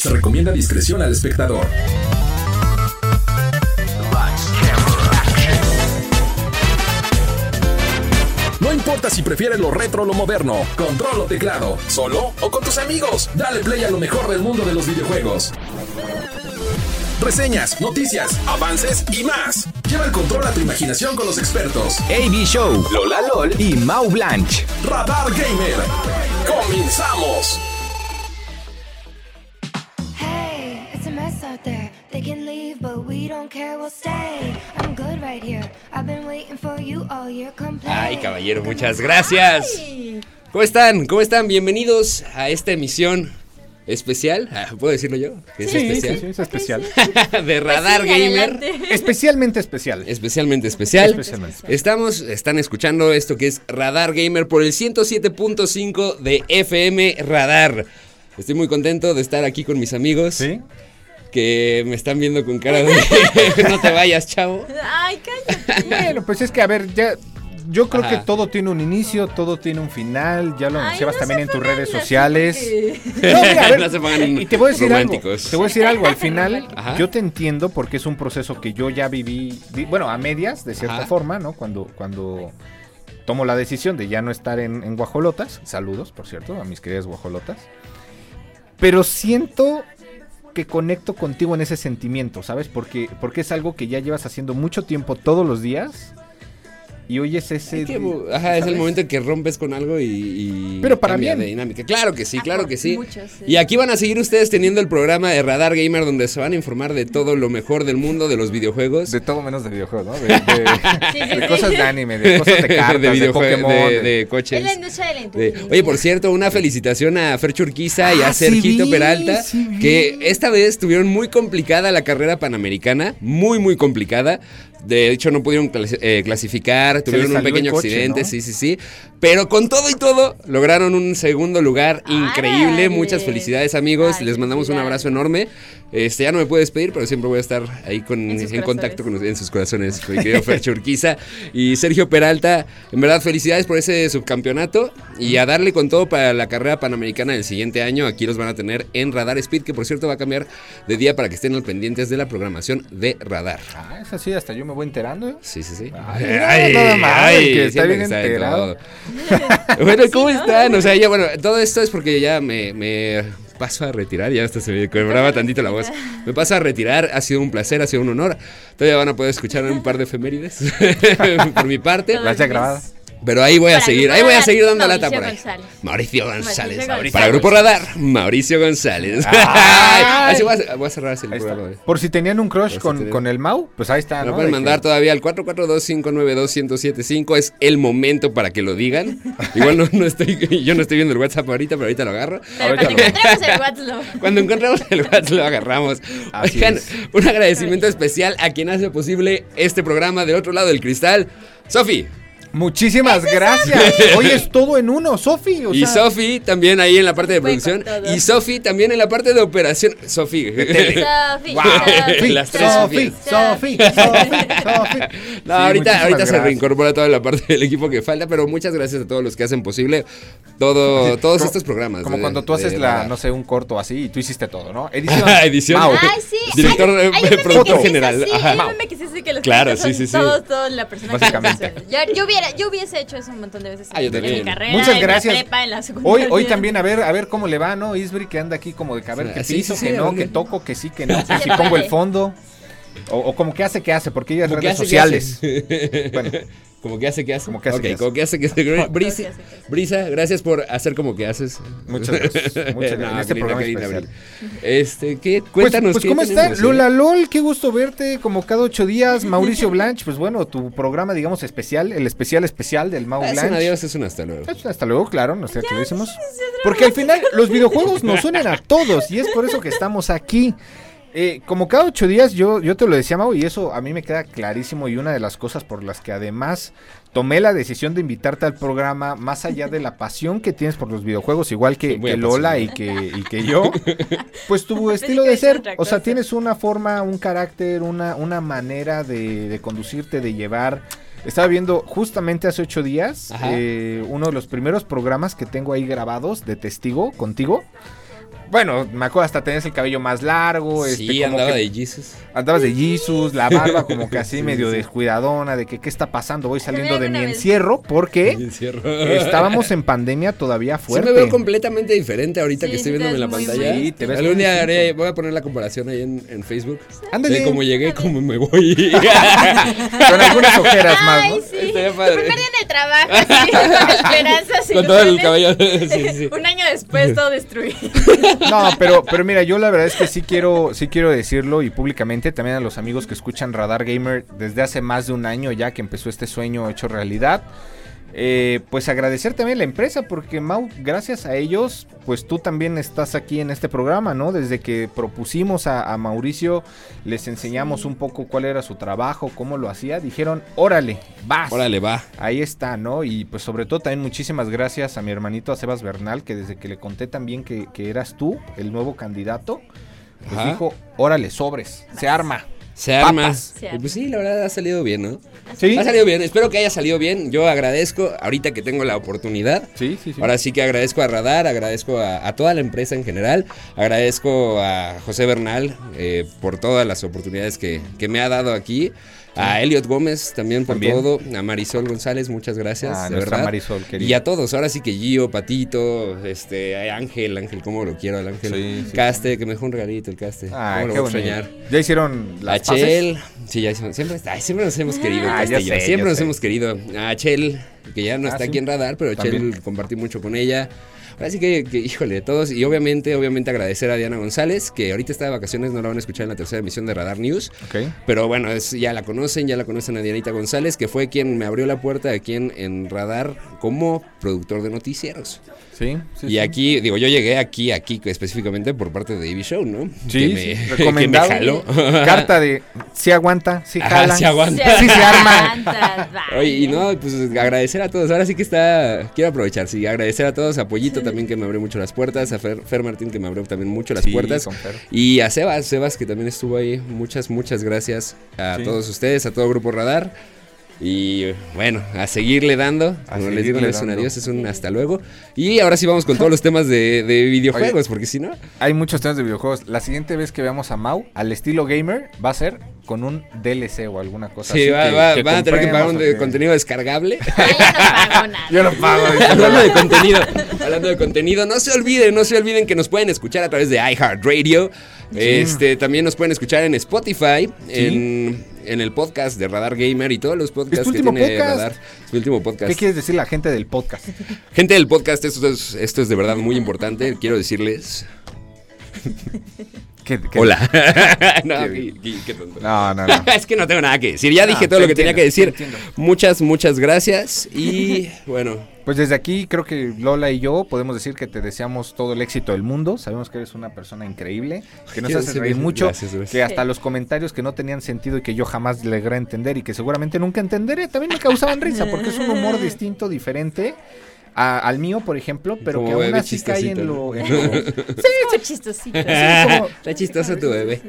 Se recomienda discreción al espectador. No importa si prefieres lo retro o lo moderno, control o teclado, solo o con tus amigos, dale play a lo mejor del mundo de los videojuegos. Reseñas, noticias, avances y más. Lleva el control a tu imaginación con los expertos. AB Show, Lola LOL y Mau Blanche. Radar Gamer. ¡Comenzamos! Ay, caballero, muchas gracias. ¿Cómo están? ¿Cómo están? Bienvenidos a esta emisión especial. Ah, ¿Puedo decirlo yo? ¿Que es Sí, especial? sí, sí, es especial. de Radar Pues sí, Gamer. adelante. Especialmente especial. Especialmente especial. Especialmente especial. Estamos, están escuchando esto que es Radar Gamer por el 107.5 de FM Radar. Estoy muy contento de estar aquí con mis amigos ¿Sí? Que me están viendo con cara de no te vayas, chavo. Ay, cállate. Bueno, pues es que a ver, ya. Yo creo Ajá. que todo tiene un inicio, todo tiene un final. Ya lo anunciabas no también en tus redes sociales. porque- No, mira, a ver, No se pongan y te voy a decir románticos. algo. Te voy a decir algo. Al final, Ajá. yo te entiendo porque es un proceso que yo ya viví, bueno, a medias, de cierta Ajá. forma, ¿no? Cuando, cuando tomo la decisión de ya no estar en, en guajolotas. Saludos, por cierto, a mis queridas guajolotas. Pero siento que conecto contigo en ese sentimiento, ¿sabes? Porque, porque es algo que ya llevas haciendo mucho tiempo todos los días. Y hoy es ese. Es que, ajá, es el momento en que rompes con algo y, y Pero para cambia bien. de dinámica. Claro que sí, claro que sí. Y aquí van a seguir ustedes teniendo el programa de Radar Gamer donde se van a informar de todo lo mejor del mundo de los videojuegos. De todo menos de videojuegos, ¿no? De, de- Sí, sí, de sí. cosas de anime, de cosas de cartas, de, Pokémon. de, de- de Es coches. la industria del de- entretenimiento. oye, por cierto, una felicitación a Fer Churquiza y Ah, a sí Sergito vi, Peralta, que esta vez tuvieron muy complicada la carrera panamericana, muy, muy complicada. De hecho, no pudieron clas- eh, clasificar, tuvieron un pequeño coche, accidente, ¿no? sí, sí, sí. Pero con todo y todo, lograron un segundo lugar increíble. Muchas felicidades, amigos. Ay, Les mandamos un abrazo enorme. Este, ya no me puedo despedir, pero siempre voy a estar ahí con, En contacto con, en sus corazones, con mi querido Fer Churquiza y Sergio Peralta. En verdad, felicidades por ese subcampeonato y a darle con todo para la carrera panamericana del siguiente año. Aquí los van a tener en Radar Speed, que por cierto va a cambiar de día para que estén al pendientes de la programación de Radar. Ah, es así, hasta yo me voy enterando. ¿eh? Sí, sí, sí. Ay, nada más, el que está bien que está en enterado. todo. bueno, ¿cómo están? O sea, ya, bueno, todo esto es porque ya me, me paso a retirar, ya hasta se me quebraba tantito la voz. Me paso a retirar, ha sido un placer, ha sido un honor. Todavía van a poder escuchar un par de efemérides por mi parte. Las ya grabadas. Pero ahí voy a Para seguir, ahí voy a seguir dando Mauricio lata por ahí. González. Mauricio González. Mauricio González. Para Grupo Radar, Mauricio González. Ay. Así voy a, voy a cerrar así el programa. hoy. Por si tenían un crush si con, tenían- con el Mau, pues ahí está. Lo ¿no? pueden De mandar que- todavía al 442-592-1075. Es el momento para que lo digan. Igual no, no estoy, yo no estoy viendo el WhatsApp ahorita, pero ahorita lo agarro. Pero Ahorita cuando encontremos el WhatsApp. Cuando encontremos el WhatsApp lo agarramos. Así Oigan, es. un agradecimiento especial a quien hace posible este programa del otro lado del cristal. Sofi. Muchísimas gracias. Hoy es todo en uno, Sofi. Y sea, Sofi también ahí en la parte de producción. Y Sofi también en la parte de operación. Sofi. Sofi, Wow. Las tres Sofi, Sofi, Sofi, Sofi. No, Sí, ahorita, ahorita se reincorpora toda la parte del equipo que falta, pero muchas gracias a todos los que hacen posible todo, todos Como- estos programas. Como de- cuando tú de haces la, no sé, un corto así y tú hiciste todo, ¿no? Edición. Edición. Mau. Ay, sí. Director, hay, hay es general. así, Ajá. Hay que así los Claro, sí, sí, sí. Todos, todos la persona que yo, yo hubiera, yo hubiese hecho eso un montón de veces Ah, yo en, mi carrera, Muchas en gracias. la prepa, en la Hoy, hoy también a ver, a ver cómo le va, ¿no? Isbri que anda aquí como de que a ver Sí, qué sí, piso, sí, que sí, no, que qué- toco, que sí, que no, que Sí, si pongo el fondo. O, o como que hace que hace, porque ella es que redes hace, que sociales. Bueno, Como que hace que hace. Como que hace Ok, que hace. como que hace que hace. Brisa, Como que hace que hace. Brisa, gracias por hacer como que haces. Muchas gracias, muchas gracias. Este programa especial. Este, ¿qué? Pues, Cuéntanos. pues ¿qué ¿cómo está? Lola LOL, qué gusto verte como cada ocho días. Mauricio Blanch, pues bueno, tu programa, digamos, especial, el especial especial del Mau Es un Blanch. adiós, es un hasta luego. Pues, Hasta luego, claro, no sé qué lo decimos. Porque al final los videojuegos nos unen a todos y es por eso que estamos aquí. Eh, como cada ocho días, yo, yo te lo decía, Mau, y eso a mí me queda clarísimo. Y una de las cosas por las que además tomé la decisión de invitarte al programa, más allá de la pasión que tienes por los videojuegos, igual que, Lola y que, y que yo, pues tu estilo de ser. O sea, tienes una forma, un carácter, una, una manera de, de conducirte, de llevar. Estaba viendo justamente hace ocho días eh, uno de los primeros programas que tengo ahí grabados de testigo contigo. Bueno, me acuerdo hasta tenías el cabello más largo. Sí, este, como andaba que de Jesus. Andabas de Jesus, la barba como que así medio descuidadona, de que qué está pasando, voy saliendo de mi vez. encierro, porque Encierro. estábamos en pandemia todavía Sí fuerte. me veo completamente diferente ahorita Sí, que estoy sí viéndome en la pantalla. Sí, te ves Algún día haré- voy a poner la comparación ahí en, en Facebook. Ándale. De cómo llegué cómo me voy. Con algunas ojeras más, ¿no? sí. Tu primer día en el trabajo, así, con esperanzas. y Con todo el cabello. Sí, sí, sí. Un año después, todo destruido. No, pero, pero mira, yo la verdad es que sí quiero, sí quiero decirlo y públicamente también a los amigos que escuchan Radar Gamer desde hace más de un año ya que empezó este sueño hecho realidad. Eh, pues agradecer también a la empresa porque Mau, gracias a ellos, pues tú también estás aquí en este programa, ¿no? Desde que propusimos a, a Mauricio, les enseñamos un poco cuál era su trabajo, cómo lo hacía, dijeron, órale, vas. Órale, va. Ahí está, ¿no? Y pues sobre todo también muchísimas gracias a mi hermanito a Sebas Bernal, que desde que le conté también que, que eras tú, el nuevo candidato, pues Ajá. dijo, órale, sobres, se arma. Se arma. Y pues sí, la verdad ha salido bien, ¿no? Sí, Ha salido bien. Espero que haya salido bien. Yo agradezco ahorita que tengo la oportunidad. sí, sí. sí. Ahora sí que agradezco a Radar, agradezco a, a toda la empresa en general, agradezco a José Bernal eh, por todas las oportunidades que, que me ha dado aquí, a Elliot Gómez también por También. todo, a Marisol González, muchas gracias, Ah, de verdad. Marisol, querida. y a todos, ahora sí que Gio, Patito, este, a Ángel, Ángel, cómo lo quiero al Ángel, Sí, sí, Caste, que me dejó un regalito el Caste, cómo qué lo voy a bonito. extrañar. Ya hicieron A las paces? Chel, sí, ya hicimos- siempre, ay, siempre nos hemos querido, Ah, ya Castillo, sé, siempre ya nos sé. hemos querido. A Chel, que ya no Ah, está aquí en radar, pero. Chel compartí mucho con ella. Así que, que, híjole, todos, y obviamente, obviamente agradecer a Diana González, que ahorita está de vacaciones, no la van a escuchar en la tercera emisión de Radar News, Ok. pero bueno, es, ya la conocen, ya la conocen a Dianita González, que fue quien me abrió la puerta aquí en, en Radar como productor de noticieros. Sí, sí, y sí. aquí, digo, yo llegué aquí, aquí específicamente por parte de Ivy Show, ¿no? Sí, que me, sí, que me recomendado. jaló. Carta de si aguanta, si jala. sí aguanta. Sí se arma. Oye, y no, pues agradecer a todos. Ahora sí que está. Quiero aprovechar, sí, agradecer a todos. A Pollito también que me abrió mucho las puertas. A Fer, Fer Martín que me abrió también mucho las Sí, puertas. Y a Sebas, Sebas que también estuvo ahí. Muchas, muchas gracias a Sí. todos ustedes, a todo Grupo Radar. Y bueno, a seguirle dando. A les digo, seguirle no es un adiós, es un hasta luego. Y ahora sí vamos con todos los temas de, de videojuegos, porque si no. Hay muchos temas de videojuegos. La siguiente vez que veamos a Mau, al estilo gamer, va a ser con un DLC o alguna cosa Sí, así. va- que- va- que van a tener que pagar un de- contenido descargable. Yo no pago nada. Yo no pago. Hablando de contenido, hablando de contenido, no se olviden, no se olviden que nos pueden escuchar a través de iHeartRadio. Este, también nos pueden escuchar en Spotify, en, en el podcast de Radar Gamer y todos los podcasts que tiene podcast. Radar. Es mi último podcast. ¿Qué quieres decir la gente del podcast? Gente del podcast, esto es, esto es de verdad muy importante. Quiero decirles. ¿Qué- qué- Hola. no, Qué- tonto. No, no, no. es que no tengo nada que decir. Ya No, dije todo lo que tenía que decir. Muchas, muchas gracias. Y bueno, Pues desde aquí creo que Lola y yo podemos decir que te deseamos todo el éxito del mundo. Sabemos que eres una persona increíble, que nos Quiero hace decir- reír mucho, gracias, gracias. que hasta los comentarios que no tenían sentido y que yo jamás logré entender y que seguramente nunca entenderé, también me causaban risa porque es un humor distinto, diferente. a- al mío, por ejemplo, pero Como que aún así cae en chistosito, lo... en lo- Súper chistosito. como- Está chistoso tu bebé.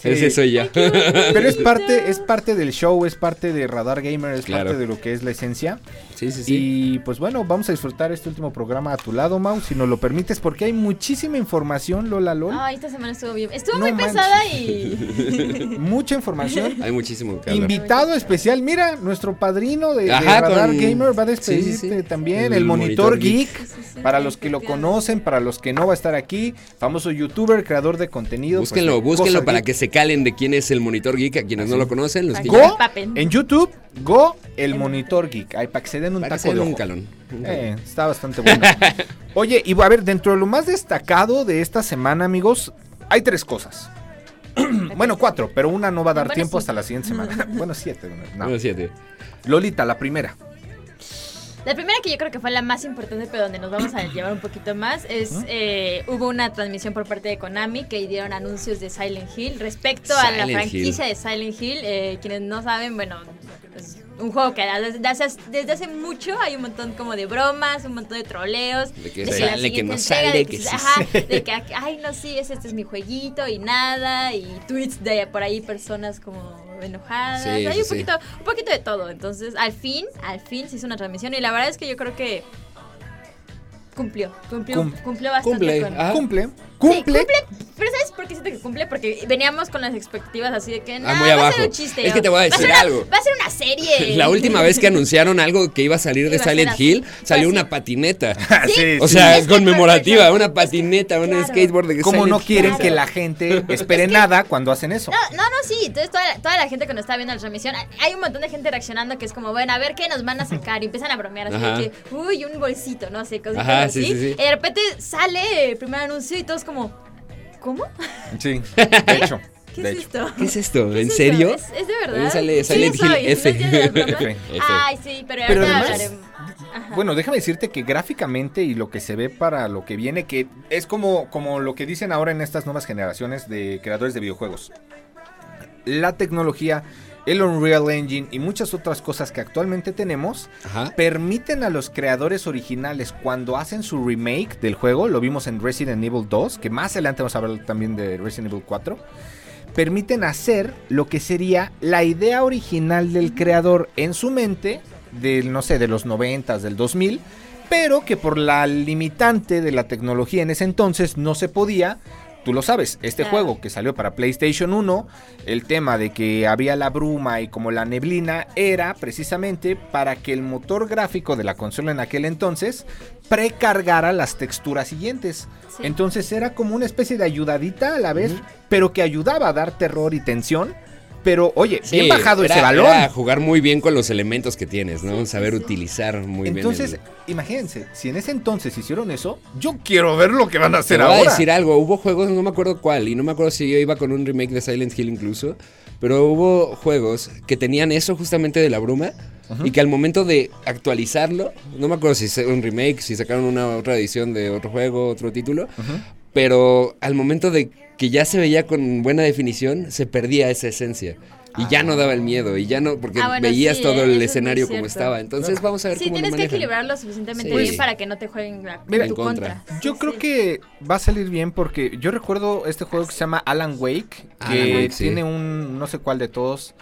Sí. Ese soy yo. Pero es parte, es parte del show, es parte de Radar Gamer, es Claro. parte de lo que es la esencia. Sí, sí, sí. Y pues bueno, vamos a disfrutar este último programa a tu lado, Mau, si nos lo permites, porque hay muchísima información, Lola LOL. Ay, esta semana estuvo bien. Estuvo No muy manches. pesada y. Mucha información. Hay muchísimo que. Invitado especial, mira, nuestro padrino de, Radar con- Gamer va a despedirte sí, sí. también, el, El Monitor, Monitor Geek. Sí, sí, sí. Para los que lo conocen, para los que no va a estar aquí, famoso youtuber, creador de contenido. pues, Búsquenlo, de búsquenlo para geek. que se calen de quién es el Monitor Geek, a quienes no lo conocen, los Go en YouTube, Go el Monitor Geek, ahí para que se den un para que taco de un ojo. calón. Eh, está bastante bueno. Oye, y a ver, dentro de lo más destacado de esta semana, amigos, hay tres cosas. bueno, cuatro, pero una no va a dar Bueno, tiempo sí. hasta la siguiente semana. bueno, siete. no. Bueno, siete. Lolita, la primera. La primera que yo creo que fue la más importante, pero donde nos vamos a llevar un poquito más, es eh, hubo una transmisión por parte de Konami que dieron anuncios de Silent Hill respecto a la franquicia de Silent Hill. Eh, quienes no saben, bueno, es un juego que desde hace, desde hace mucho hay un montón como de bromas, un montón de troleos. De que sale, que no entrega, sale, de que sí ajá, de que, ay, no, sí, es- este es mi jueguito y nada, y tweets de por ahí personas como enojadas, Sí, hay un sí. poquito, un poquito de todo. Entonces, al fin, al fin se hizo una transmisión y la verdad es que yo creo que cumplió. Cumplió, Cum- cumplió bastante Cumple, con- ah. Cumple. Sí, Cumple. Pero ¿sabes por qué siento que cumple? Porque veníamos con las expectativas así de que no, Ah, muy va a abajo. ser un chiste. Es que te voy a va decir ser una- algo. Va a ser una serie. La última vez que anunciaron algo que iba a salir de Iba a Silent. Hill, salió una patineta. Sí, O sí. sea, Es que conmemorativa, perfecto. una patineta, un Claro. skateboard de ¿Cómo Silent no quieren Claro. que la gente espere nada cuando hacen eso? No, no, no, sí. Entonces toda la, toda la gente cuando estaba viendo la transmisión, hay un montón de gente reaccionando que es como, bueno, a ver qué nos van a sacar. Y empiezan a bromear así Ajá. de que, uy, un bolsito, no sé, cositas Ajá, así. sí, sí, sí. Y de repente sale el primer anuncio y todos como, ¿cómo? Sí, de hecho. ¿Qué de es hecho. esto? ¿Qué es esto? ¿Qué ¿En es serio? esto? ¿Es, es de verdad? También sale Sí, Silent soy, Hill ¿no F. Ay, sí, pero, además-. Bueno, déjame decirte que gráficamente y lo que se ve para lo que viene, que es como, como lo que dicen ahora en estas nuevas generaciones de creadores de videojuegos. La tecnología, el Unreal Engine y muchas otras cosas que actualmente tenemos Ajá. permiten a los creadores originales cuando hacen su remake del juego, lo vimos en Resident Evil 2, que más adelante vamos a hablar también de Resident Evil 4, permiten hacer lo que sería la idea original del creador en su mente, del no sé, de los 90s, del 2000, pero que por la limitante de la tecnología en ese entonces no se podía. Tú lo sabes, este Claro. juego que salió para PlayStation 1, el tema de que había la bruma y como la neblina era precisamente para que el motor gráfico de la consola en aquel entonces precargara las texturas siguientes. Sí. Entonces era como una especie de ayudadita a la vez, pero que ayudaba a dar terror y tensión. Pero oye, bien Sí, bajado era- ese balón. era jugar muy bien con los elementos que tienes, ¿no? Saber utilizar muy Entonces, bien. imagínense, si en ese entonces hicieron eso, yo quiero ver lo que van a Te hacer voy a ahora. decir algo, hubo juegos, no me acuerdo cuál, y no me acuerdo si yo iba con un remake de Silent Hill incluso, pero hubo juegos que tenían eso justamente de la bruma y que al momento de actualizarlo, no me acuerdo si es un remake, si sacaron una otra edición de otro juego, otro título, pero al momento de que ya se veía con buena definición, se perdía esa esencia. Y ya no daba el miedo, y ya no, porque Ah, bueno, veías sí, todo eh, el escenario como estaba. Entonces vamos a ver Sí, cómo lo tienes que manejan. equilibrarlo suficientemente Sí. bien para que no te jueguen la- Mira, en tu contra. contra. Yo Sí, creo sí. que va a salir bien porque yo recuerdo este juego que se llama Alan Wake, Alan que Wake, sí. tiene un no sé cuál de todos,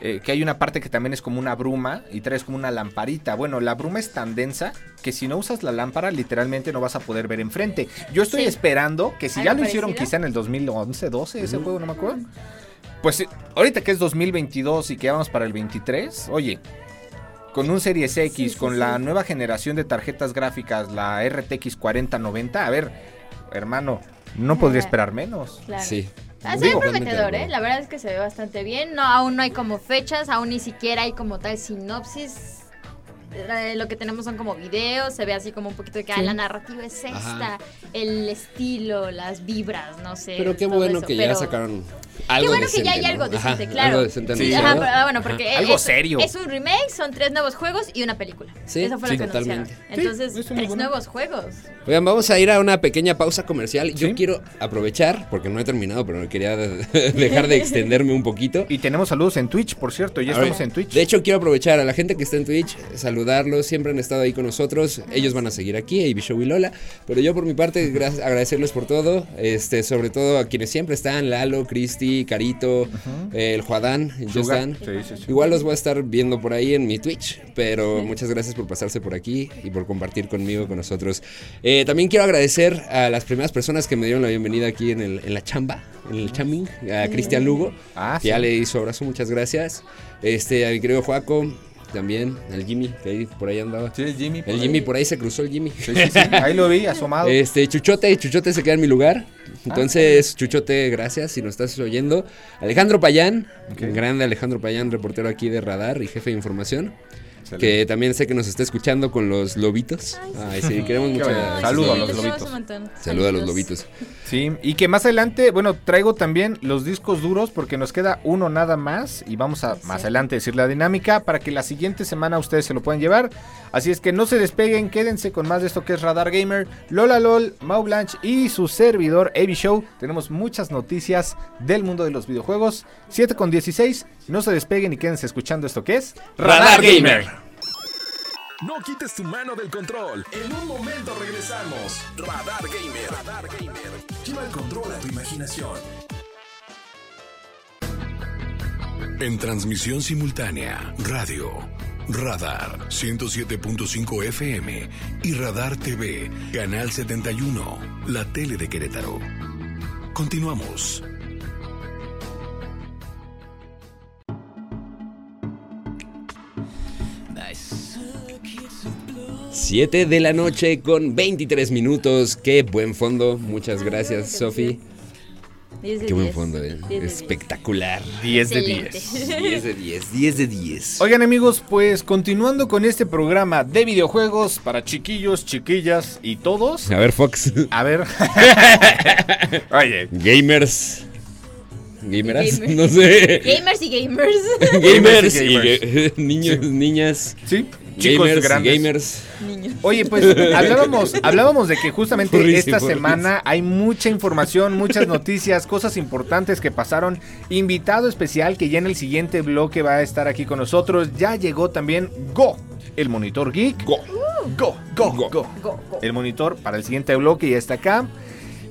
eh, que hay una parte que también es como una bruma y traes como una lamparita. Bueno, la bruma es tan densa que si no usas la lámpara literalmente no vas a poder ver enfrente. Yo estoy Sí. esperando que si ¿Algo ya lo hicieron parecido? quizá en el 2011, 12 ese juego, no me acuerdo. Pues eh, ahorita que es 2022 y que vamos para el 23, oye, con un Series X, Sí, sí, con sí. la nueva generación de tarjetas gráficas, la RTX 4090, a ver, hermano, no podría esperar menos. Claro. Sí. Ah, se ve prometedor, ¿eh? La verdad es que se ve bastante bien. No, aún no hay como fechas, aún ni siquiera hay como tal sinopsis. Eh, Lo que tenemos son como videos, se ve así como un poquito de que ah, la narrativa es esta, Ajá. el estilo, las vibras, no sé. Pero qué bueno eso, que ya pero- sacaron Qué algo bueno que decente, ya hay ¿no? algo Ajá, decente, claro. Algo decente Sí. Ajá, ah, bueno, porque Algo es, serio. es un remake, son tres nuevos juegos y una película. Sí, Eso fue sí, lo que anunciaron. totalmente. Entonces, Sí, tres bueno. nuevos juegos. Oigan, vamos a ir a una pequeña pausa comercial. Yo Sí. quiero aprovechar, porque no he terminado, pero quería de- dejar de extenderme un poquito. Y tenemos saludos en Twitch, por cierto, ya A ver, estamos en Twitch. De hecho, quiero aprovechar a la gente que está en Twitch, saludarlos, siempre han estado ahí con nosotros. Ellos van a seguir aquí, AB Show y Lola. Pero yo por mi parte, gracias, agradecerles por todo. Este, sobre todo a quienes siempre están, Lalo, Cristi, Carito, eh, el Juadán. Justan. Sí, sí, sí. Igual los voy a estar viendo por ahí en mi Twitch, pero muchas gracias por pasarse por aquí y por compartir conmigo, con nosotros. Eh, también quiero agradecer a las primeras personas que me dieron la bienvenida aquí en, el- en la chamba, en el chaming, a Cristian Lugo, Ah, que ya le hizo abrazo, muchas gracias. Este, a mi querido Joaco, también, al Jimmy, que ahí por ahí andaba. Sí, el Jimmy. El Jimmy, por ahí se cruzó el Jimmy. Sí, sí, sí, Ahí lo vi, asomado. Este, Chuchote, Chuchote se queda en mi lugar. Entonces, Chuchote, gracias si nos estás oyendo. Alejandro Payán, grande Alejandro Payán, reportero aquí de Radar y jefe de información. Que también sé que nos está escuchando con los lobitos. Ay, sí, queremos mucho. bueno. Ay, Saludo sí, a los lobitos. Saluda a los Saludos. lobitos. Sí, y que más adelante, bueno, traigo también los discos duros porque nos queda uno nada más y vamos a más adelante decir la dinámica para que la siguiente semana ustedes se lo puedan llevar. Así es que no se despeguen, quédense con más de esto que es Radar Gamer, Lola LOL, Mau Blanche y su servidor Avi Show. Tenemos muchas noticias del mundo de los videojuegos. 7 con 16, no se despeguen y quédense escuchando esto que es Radar Gamer. No quites tu mano del control. En un momento regresamos. Radar Gamer. Radar Gamer. Lleva el control a tu imaginación. En transmisión simultánea, radio, Radar 107.5 FM y Radar TV, Canal 71, la tele de Querétaro. Continuamos. 7 de la noche con 23 minutos. Qué buen fondo. Muchas gracias, Sofi. 10 de Qué buen 10. fondo, eh. 10 de 10. Espectacular. 10 de Excelente. 10. 10 de 10, 10 de 10. Oigan amigos, pues continuando con este programa de videojuegos para chiquillos, chiquillas y todos. A ver, Fox. A ver. Oye, Gamers. ¿Gameras? Gamer. No sé. Gamers y gamers. Gamers y gamers. ga- niños, niñas. sí, chicos gamers, grandes. gamers. Niños. Oye, pues hablábamos, hablábamos de que justamente esta semana hay mucha información, muchas noticias, cosas importantes que pasaron. Invitado especial que ya en el siguiente bloque va a estar aquí con nosotros. Ya llegó también Go, el monitor geek. Go. Go, go, Go. go. Go, go. El monitor para el siguiente bloque ya está acá.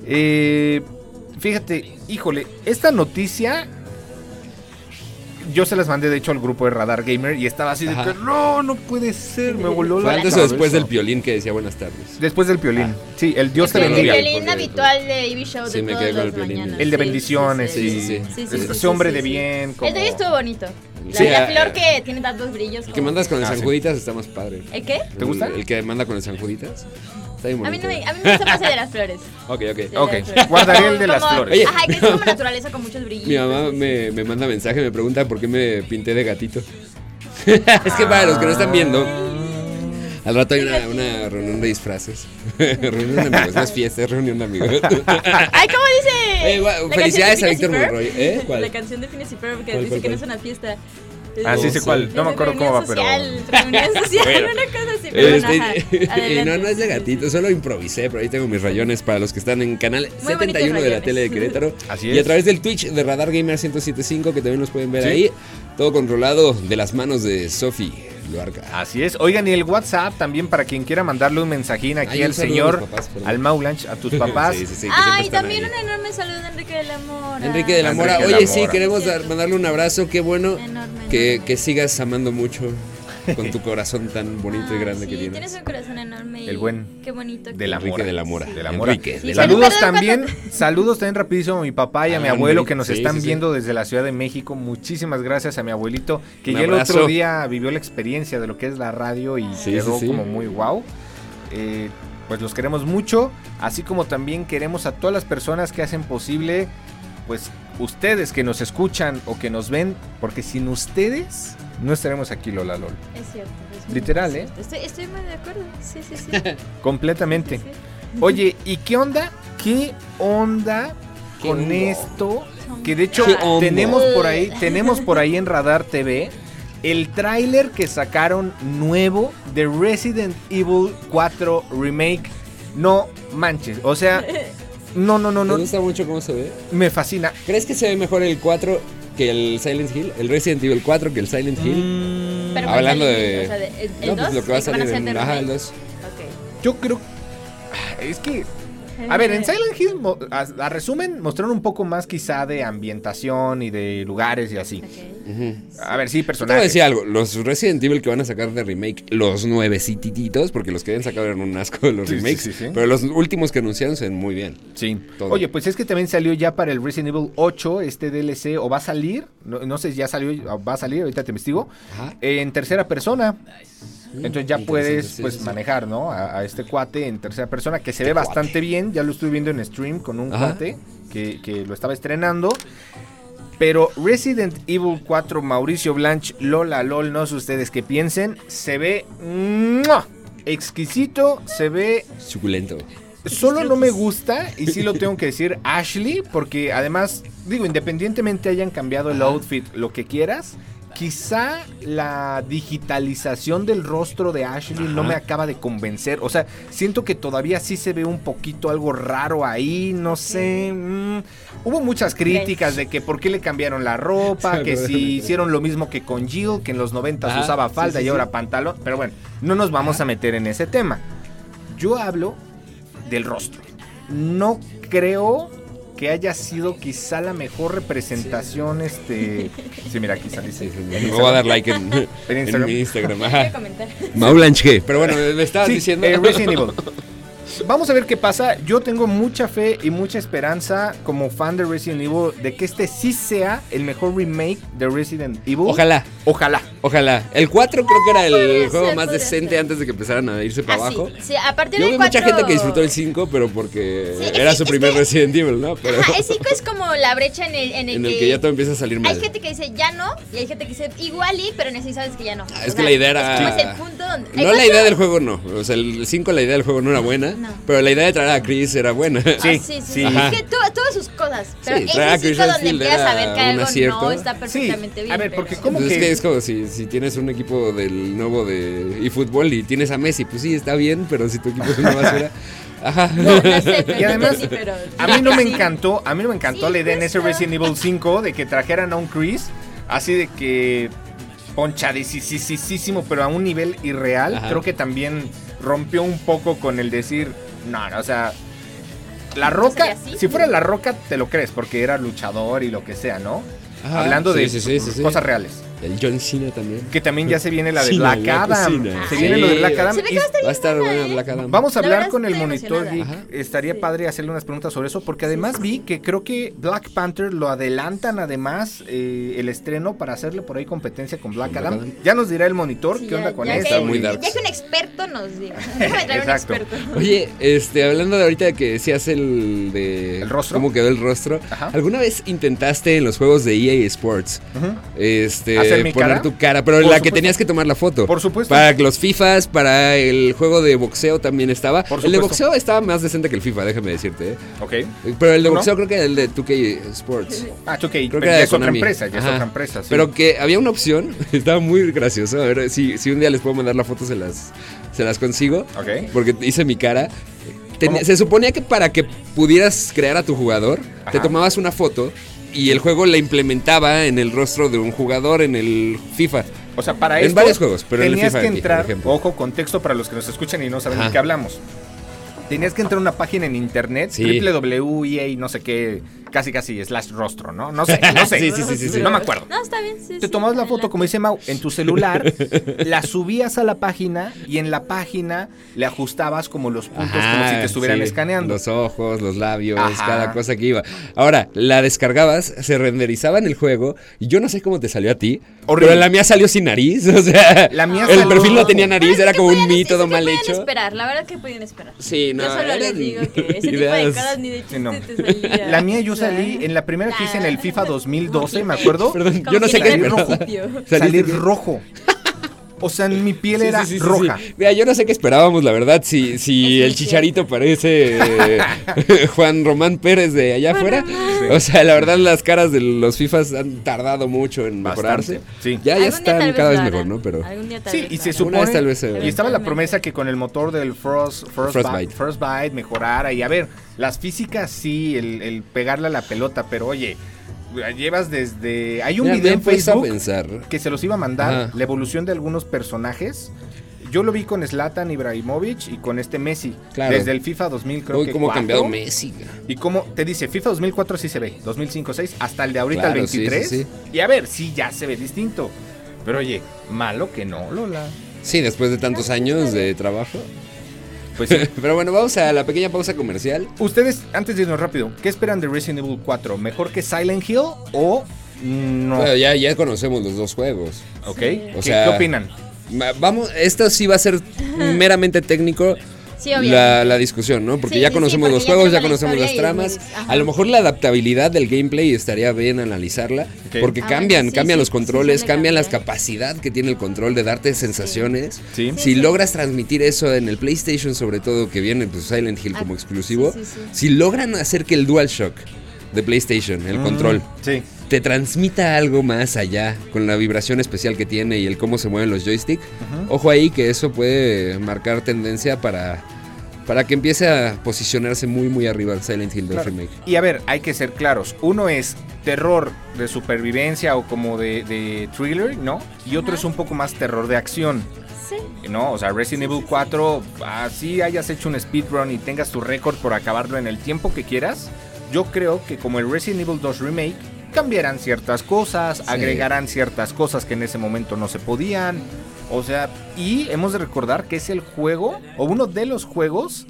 Eh, fíjate, híjole, esta noticia yo se las mandé de hecho al grupo de Radar Gamer y estaba así de Ajá. que no, no puede ser, me voló ¿Fue la antes o después cabeza". del piolín que decía buenas tardes? Después del piolín. Sí, el Dios te el bendiga. porque- violín habitual de Ivy Show de Sí, me todas quedé con las el violín. mañanas. El de bendiciones sí, y sí, sí. sí, sí, sí, ese sí, hombre sí, de bien. El de hoy como- estuvo bonito. La, Sí, la ah, flor que tiene tantos brillos. El que como- mandas con el Ah, San sí. Juditas está más padre. ¿El qué? ¿Te gusta? El, el que manda con el San Juditas. Está bien A mí, no me, a mí me gusta más el de las flores. Ok, ok. Ok, guardaré el de las Como- flores. Oye, Ajá, que es como naturaleza con muchos brillos. Mi mamá me, me manda mensaje, me pregunta por qué me pinté de gatito. es que para los que no están viendo, al rato hay una, una reunión de disfraces. reunión de amigos, no es fiesta, es reunión de amigos. Ay, ¿cómo dice? Eh, felicidades a Víctor? Monroy. ¿Eh? ¿Cuál? La canción de Phineas y Ferb que ¿Cuál, dice cuál, que no es una fiesta. Ah, sí, sé cuál. No me acuerdo cómo va, reunión pero. social, Reunión social, una cosa Este, y no, no es de gatito, solo improvisé, pero ahí tengo mis rayones para los que están en canal Muy 71 de la tele de. Querétaro. Así Y a es. través del Twitch de Radar Gamer 1075, que también los pueden ver Sí. ahí. Todo controlado de las manos de Sofi Luarca. Así es. Oigan, y el WhatsApp también para quien quiera mandarle un mensajín aquí Ay, al señor, papás, al Maulanch, a tus papás. Sí, sí, Ay, están también ahí. un enorme saludo a Enrique de la Mora. Enrique de la Enrique Mora, de la oye, sí, queremos dar- mandarle un abrazo, qué bueno Enorme, que, enorme. que sigas amando mucho con tu corazón tan bonito y Ay, grande sí, que tienes tienes. un corazón enorme. y El buen Qué bonito. de la Enrique Mora. de la Mora. De la Mora. Enrique Sí, de la pero- Saludos también, saludos también rapidísimo a mi papá y a mi Ah, abuelo que nos sí, están sí, sí. viendo desde la Ciudad de México. Muchísimas gracias a mi abuelito, que ya el otro día vivió la experiencia de lo que es la radio y Sí, quedó sí, sí. como muy wow. Eh, pues los queremos mucho, así como también queremos a todas las personas que hacen posible, pues ustedes que nos escuchan o que nos ven, porque sin ustedes no estaremos aquí, Lola Lol. Es cierto. es Literal, ¿eh? cierto. Estoy, estoy muy de acuerdo. Sí, sí, sí. Completamente. Sí, sí. Oye, ¿y qué onda? ¿Qué onda ¿Qué con onda? esto? Que de hecho tenemos por ahí, tenemos por ahí en Radar TV el tráiler que sacaron nuevo de Resident Evil 4 Remake. No manches, o sea, no, no, no, ¿Te no, gusta mucho cómo se ve? me fascina. ¿Crees que se ve mejor el 4 que el Silent Hill? ¿El Resident Evil 4 que el Silent Hill? Mm, Pero Hablando ¿cuál de- o sea, de- el, el no, pues 2, lo que va a salir en de ajá, el remake. 2. Ok. yo creo Ah, es que A ver, en Silent Hill, a, a resumen, mostraron un poco más quizá de ambientación y de lugares y así. A ver, sí, Yo Te voy a personajes. decir algo, los Resident Evil que van a sacar de remake, los nuevecititos, porque los que habían sacado eran un asco de los Sí, remakes, sí, sí. pero los últimos que anunciaron se ven muy bien. Sí. Todo. Oye, pues es que también salió ya para el Resident Evil 8 este DLC, o va a salir, no, no sé si ya salió, va a salir, ahorita te investigo, Ajá. en tercera persona. Entonces ya puedes pues sí, sí. manejar, ¿no? A, a este cuate en tercera persona, que se ve bastante bien. Ya lo estuve viendo en stream con un Ajá. cuate que, que lo estaba estrenando. Pero Resident Evil 4, Mauricio Blanch, Lola LOL, no sé ustedes qué piensen, se ve ¡mua! exquisito, se ve Suculento. Solo no me gusta, y sí lo tengo que decir, Ashley, porque además, digo, independientemente hayan cambiado el outfit, lo que quieras, quizá la digitalización del rostro de Ashley no me acaba de convencer. O sea, siento que todavía sí se ve un poquito algo raro ahí, no sé. mm. Hubo muchas críticas de que por qué le cambiaron la ropa, que si hicieron lo mismo que con Jill, que en los 90 Ajá, usaba sí, falda sí, y ahora sí. pantalón. Pero bueno, no nos vamos a meter en ese tema. Yo hablo del rostro. No creo que haya sido quizá la mejor representación, este... Sí, mira, aquí sale. Sí, sí, en me voy a dar like en, En en Instagram. mi Instagram. Voy Ajá. a comentar. Mau Blanche, Pero bueno, me estabas Sí, diciendo. eh, Resident Evil. Vamos a ver qué pasa. Yo tengo mucha fe y mucha esperanza como fan de Resident Evil de que este sí sea el mejor remake de Resident Evil. Ojalá, Ojalá. ojalá. El 4 creo que era el Podría juego ser, más decente ser. antes de que empezaran a irse para Ah, abajo. sí, sí, a partir Yo del vi mucha 4 gente que disfrutó el 5, pero porque Sí, era su primer que- Resident Evil, ¿no? Pero Ajá, el 5 es como la brecha en el, en el en el que ya todo empieza a salir mal. Hay gente que dice ya no, y hay gente que dice igual y, pero ni sabes que ya no. Ah, es O que sea, la idea era- Es como es el punto donde. el No la idea del juego no, o sea, el 5 la idea del juego no era buena, No. pero la idea de traer a Chris era buena. Ah, Sí, sí, sí, sí. sí. Es que tuvo, tuvo sus cosas. Pero Sí, ese traer a Chris 5 donde empiezas a ver era que algo acierto. no está Sí, perfectamente bien. a ver, pero- porque ¿cómo Pues es que- que es como si, si tienes un equipo del nuevo de eFootball y tienes a Messi, pues sí, está bien, pero si tu equipo es una basura. Ajá. No, no sé, pero Y además, sí, pero- A mí no me encantó, a mí no me encantó Sí, la idea en ese justo. Resident Evil 5 de que trajeran a un Chris así de que ponchadísimo, pero a un nivel irreal. Ajá. Creo que también rompió un poco con el decir, no, no, o sea, la roca, si fuera la roca te lo crees porque era luchador y lo que sea, ¿no? Ajá. Hablando de Sí, sí, sí, sí, sí. cosas reales. El John Cena también. Que también ya se viene la de Cena, Black la Adam. Se viene lo de Black Adam. Se y- va a estar buena, ¿eh? Black Adam. Vamos a La hablar con el monitor. Estaría Sí. padre hacerle unas preguntas sobre eso, porque además vi que creo que Black Panther lo adelantan además eh, el estreno para hacerle por ahí competencia con Black Con Adam. Black Adam. Ya nos dirá el monitor Sí, qué ya- onda con ya Está muy dark. Ya que un experto nos diga. Un Exacto. experto. Oye, este, hablando de ahorita de que decías el de... ¿El rostro? ¿Cómo quedó el rostro? Ajá. ¿Alguna vez intentaste en los juegos de EA Sports Ujú. este, ¿Hacer mi poner cara? tu cara? Pero Por la que supuesto. tenías que tomar la foto. Por supuesto. Para los FIFAs, para el juego de boxeo también estaba. Por el de supuesto. boxeo estaba más decente que el FIFA, déjame decirte. ¿eh? Ok. Pero el de ¿Tú no? boxeo creo que era el de 2K Sports. Ah, ok. Creo pero que era ya de es otra Konami. empresa, ya es Ajá. otra empresa. sí. Pero que había una opción, estaba muy gracioso. A ver si, si un día les puedo mandar la foto, se las, se las consigo. Ok. Porque hice mi cara. Tenía- ¿Cómo? se suponía que para que pudieras crear a tu jugador, te Ajá. tomabas una foto y el juego la implementaba en el rostro de un jugador en el FIFA. O sea, para En esto varios juegos, pero en el tenías FIFA que entrar, ojo, contexto para los que nos escuchan y no saben Ajá. de qué hablamos. Tenías que entrar a una página en internet, Sí. www.ea, no sé qué, casi casi slash rostro, ¿no? No sé, no sé. Sí, sí, sí, sí, sí. No me acuerdo. No, está bien. sí, Te sí, tomabas la foto, como dice Mau, en tu celular, la subías a la página y en la página le ajustabas como los puntos, como si te estuvieran sí, escaneando. Los ojos, los labios, Ajá. cada cosa que iba. Ahora, la descargabas, se renderizaba en el juego y yo no sé cómo te salió a ti. Horrible. Pero la mía salió sin nariz, o sea, La mía el salió- perfil no tenía nariz, es era como un mito que mal podían hecho. esperar, la verdad que podían esperar. Sí, no, Yo solo les digo que ese tipo de cosas ni de chiste te salía. La mía yo sea, salí, en la primera que hice en el FIFA Nah. 2012, me acuerdo, Perdón, yo no sé qué. Saliste salir rojo. O sea, mi piel Sí, era sí, sí, sí, roja. sí. Mira, yo no sé qué esperábamos, la verdad. Si, si el chicharito parece eh, Juan Román Pérez de allá afuera. O sea, la verdad, las caras de los FIFAs han tardado mucho en mejorarse. Sí. Ya, ya están cada vez mejor, ¿no? Pero. Algún día tal Sí, y se supone. tal vez y estaba la promesa que con el motor del Frost, First, Frostbite. Bite, First Bite mejorara. Y a ver, las físicas sí, el, el pegarle a la pelota, pero oye, llevas desde. Hay un Mira, video en puesto a Facebook pensar. que se los iba a mandar, Ajá. la evolución de algunos personajes. Yo lo vi con Zlatan Ibrahimovic y con este Messi. Claro. Desde el FIFA 2000, creo Uy, que. cómo ha cambiado Messi. Y cómo te dice, FIFA 2004 sí se ve, 2005, 6, hasta el de ahorita Claro, el sí, 23. sí, sí. Y a ver, sí, ya se ve distinto. Pero oye, malo que no, Lola. Sí, después de tantos años de trabajo. Pues sí. Pero bueno, vamos a la pequeña pausa comercial. Ustedes, antes de irnos rápido, ¿qué esperan de Resident Evil 4? ¿Mejor que Silent Hill o no? Bueno, ya, ya conocemos los dos juegos. ¿Ok? O ¿Qué, sea- qué opinan? Vamos, esto sí va a ser meramente técnico. Sí, la, la discusión, ¿no? Porque Sí, ya conocemos sí, los ya juegos, ya la conocemos las tramas. es- ajá. A lo mejor la adaptabilidad del gameplay estaría bien analizarla. Porque Ah, cambian, bueno, sí, cambian sí, los sí, controles, cambian la capacidad que tiene el control de darte sensaciones. Sí. Si sí. logras transmitir eso en el PlayStation, sobre todo, que viene pues, Silent Hill Ah, como exclusivo, sí, sí, sí. si logran hacer que el DualShock de PlayStation, el Mm, control, Sí. Te transmita algo más allá con la vibración especial que tiene y el cómo se mueven los joysticks. Ojo ahí que eso puede marcar tendencia para, para que empiece a posicionarse muy muy arriba el Silent Hill 2 Claro. Remake. Y a ver, hay que ser claros. Uno es terror de supervivencia o como de, de thriller, ¿no? Y otro es un poco más terror de acción. Sí. ¿no? O sea, Resident Evil 4, así hayas hecho un speedrun y tengas tu récord por acabarlo en el tiempo que quieras, yo creo que como el Resident Evil 2 Remake, cambiarán ciertas cosas, agregarán ciertas cosas que en ese momento no se podían. O sea, y hemos de recordar que es el juego, o uno de los juegos,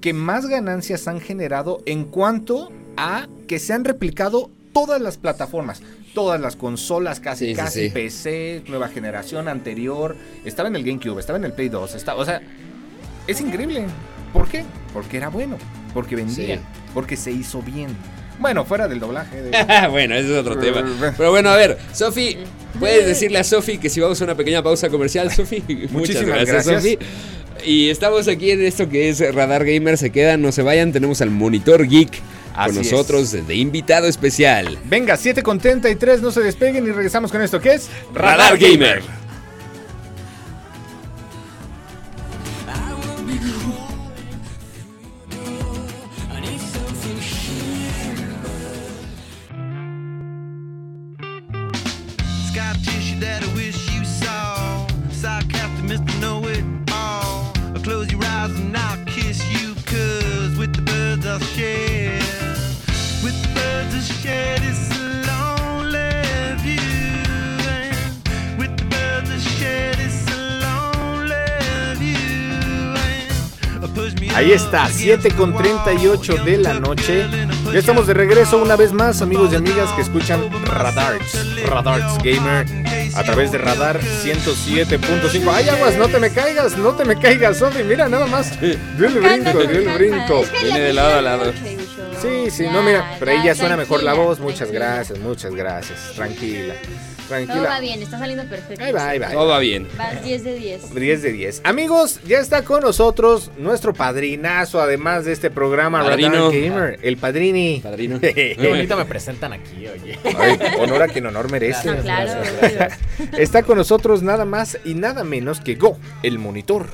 que más ganancias han generado en cuanto a que se han replicado todas las plataformas, todas las consolas, casi, Sí, casi sí. PC, nueva generación anterior, estaba en el GameCube, estaba en el Play 2, estaba, o sea, es increíble. ¿Por qué? Porque era bueno, porque vendía, porque se hizo bien. Bueno, fuera del doblaje. de- bueno, ese es otro tema. Pero bueno, a ver, Sofi, puedes decirle a Sofi que si vamos a una pequeña pausa comercial, Sofi. Muchas Muchísimas gracias, gracias. Sofi. Y estamos aquí en esto que es Radar Gamer. Se quedan, no se vayan. Tenemos al Monitor Geek Así con es. nosotros de invitado especial. Venga, 7 con 33, no se despeguen y regresamos con esto que es Radar Gamer. Against 7 con the wall. 38 de la noche. Ya estamos de regreso una vez más, amigos y amigas que escuchan Radarts, Radarts Gamer, a través de Radar 107.5. Ay, aguas, no te me caigas, no te me caigas, Sofi, mira nada más. Dio el brinco, dio el brinco. Viene de lado a lado. Sí, sí, no, mira, pero ahí ya suena mejor la voz. Muchas gracias, muchas gracias. Tranquila, Todo va tranquila. bien, está saliendo perfecto. Ahí va, ahí va. ahí Todo va. va bien. Vas 10 de 10. 10 de 10. Amigos, ya está con nosotros nuestro padrinazo, además de este programa Padrino. Radar Gamer, el padrini. Padrino. Qué bonito me presentan aquí, oye. Ay, honor a quien honor merece. Claro. Está con nosotros nada más y nada menos que Go, el monitor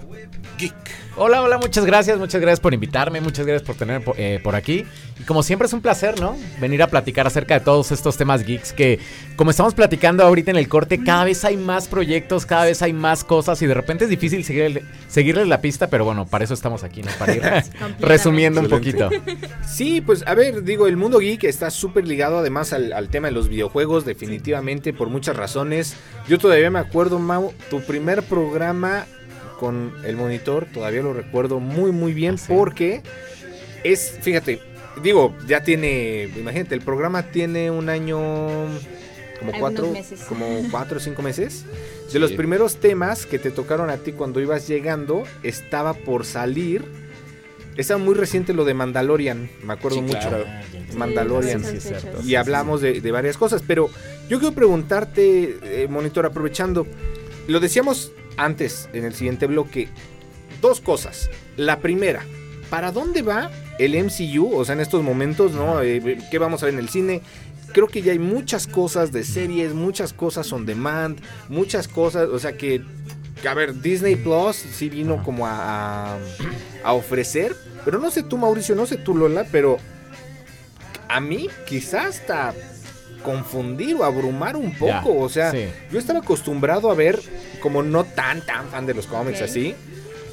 geek. Hola, hola, muchas gracias, muchas gracias por invitarme, muchas gracias por tenerme por, eh, por aquí. Y como siempre es un placer, ¿no? Venir a platicar acerca de todos estos temas geeks que, como estamos platicando ahorita en el corte, cada vez hay más proyectos, cada vez hay más cosas y de repente es difícil seguirle, seguirles la pista, pero bueno, para eso estamos aquí, ¿no? Para ir resumiendo un poquito. Sí, pues a ver, digo, el mundo geek está súper ligado además al, al tema de los videojuegos, definitivamente, por muchas razones. Yo todavía me acuerdo, Mau, tu primer programa con el monitor, todavía lo recuerdo muy, muy bien, Ah, sí. porque es, fíjate, digo, ya tiene, imagínate, el programa tiene un año, como Algunos cuatro, meses. como cuatro o cinco meses. De los primeros temas que te tocaron a ti cuando ibas llegando, estaba por salir. Estaba muy reciente lo de Mandalorian, me acuerdo Sí, mucho. claro. Mandalorian. Sí, Sí, sí, cierto. Y hablamos de, de varias cosas, pero yo quiero preguntarte, eh, Monitor, aprovechando, lo decíamos antes en el siguiente bloque, dos cosas. La primera, ¿para dónde va el MCU? O sea, en estos momentos, ¿no? Eh, ¿Qué vamos a ver en el cine? Creo que ya hay muchas cosas de series, muchas cosas on demand, muchas cosas, o sea que, a ver, Disney Plus sí vino como a, a, a ofrecer, pero no sé tú Mauricio, no sé tú Lola, pero a mí quizás hasta confundir o abrumar un poco, o sea, sí. yo estaba acostumbrado a ver, como no tan, tan fan de los cómics así,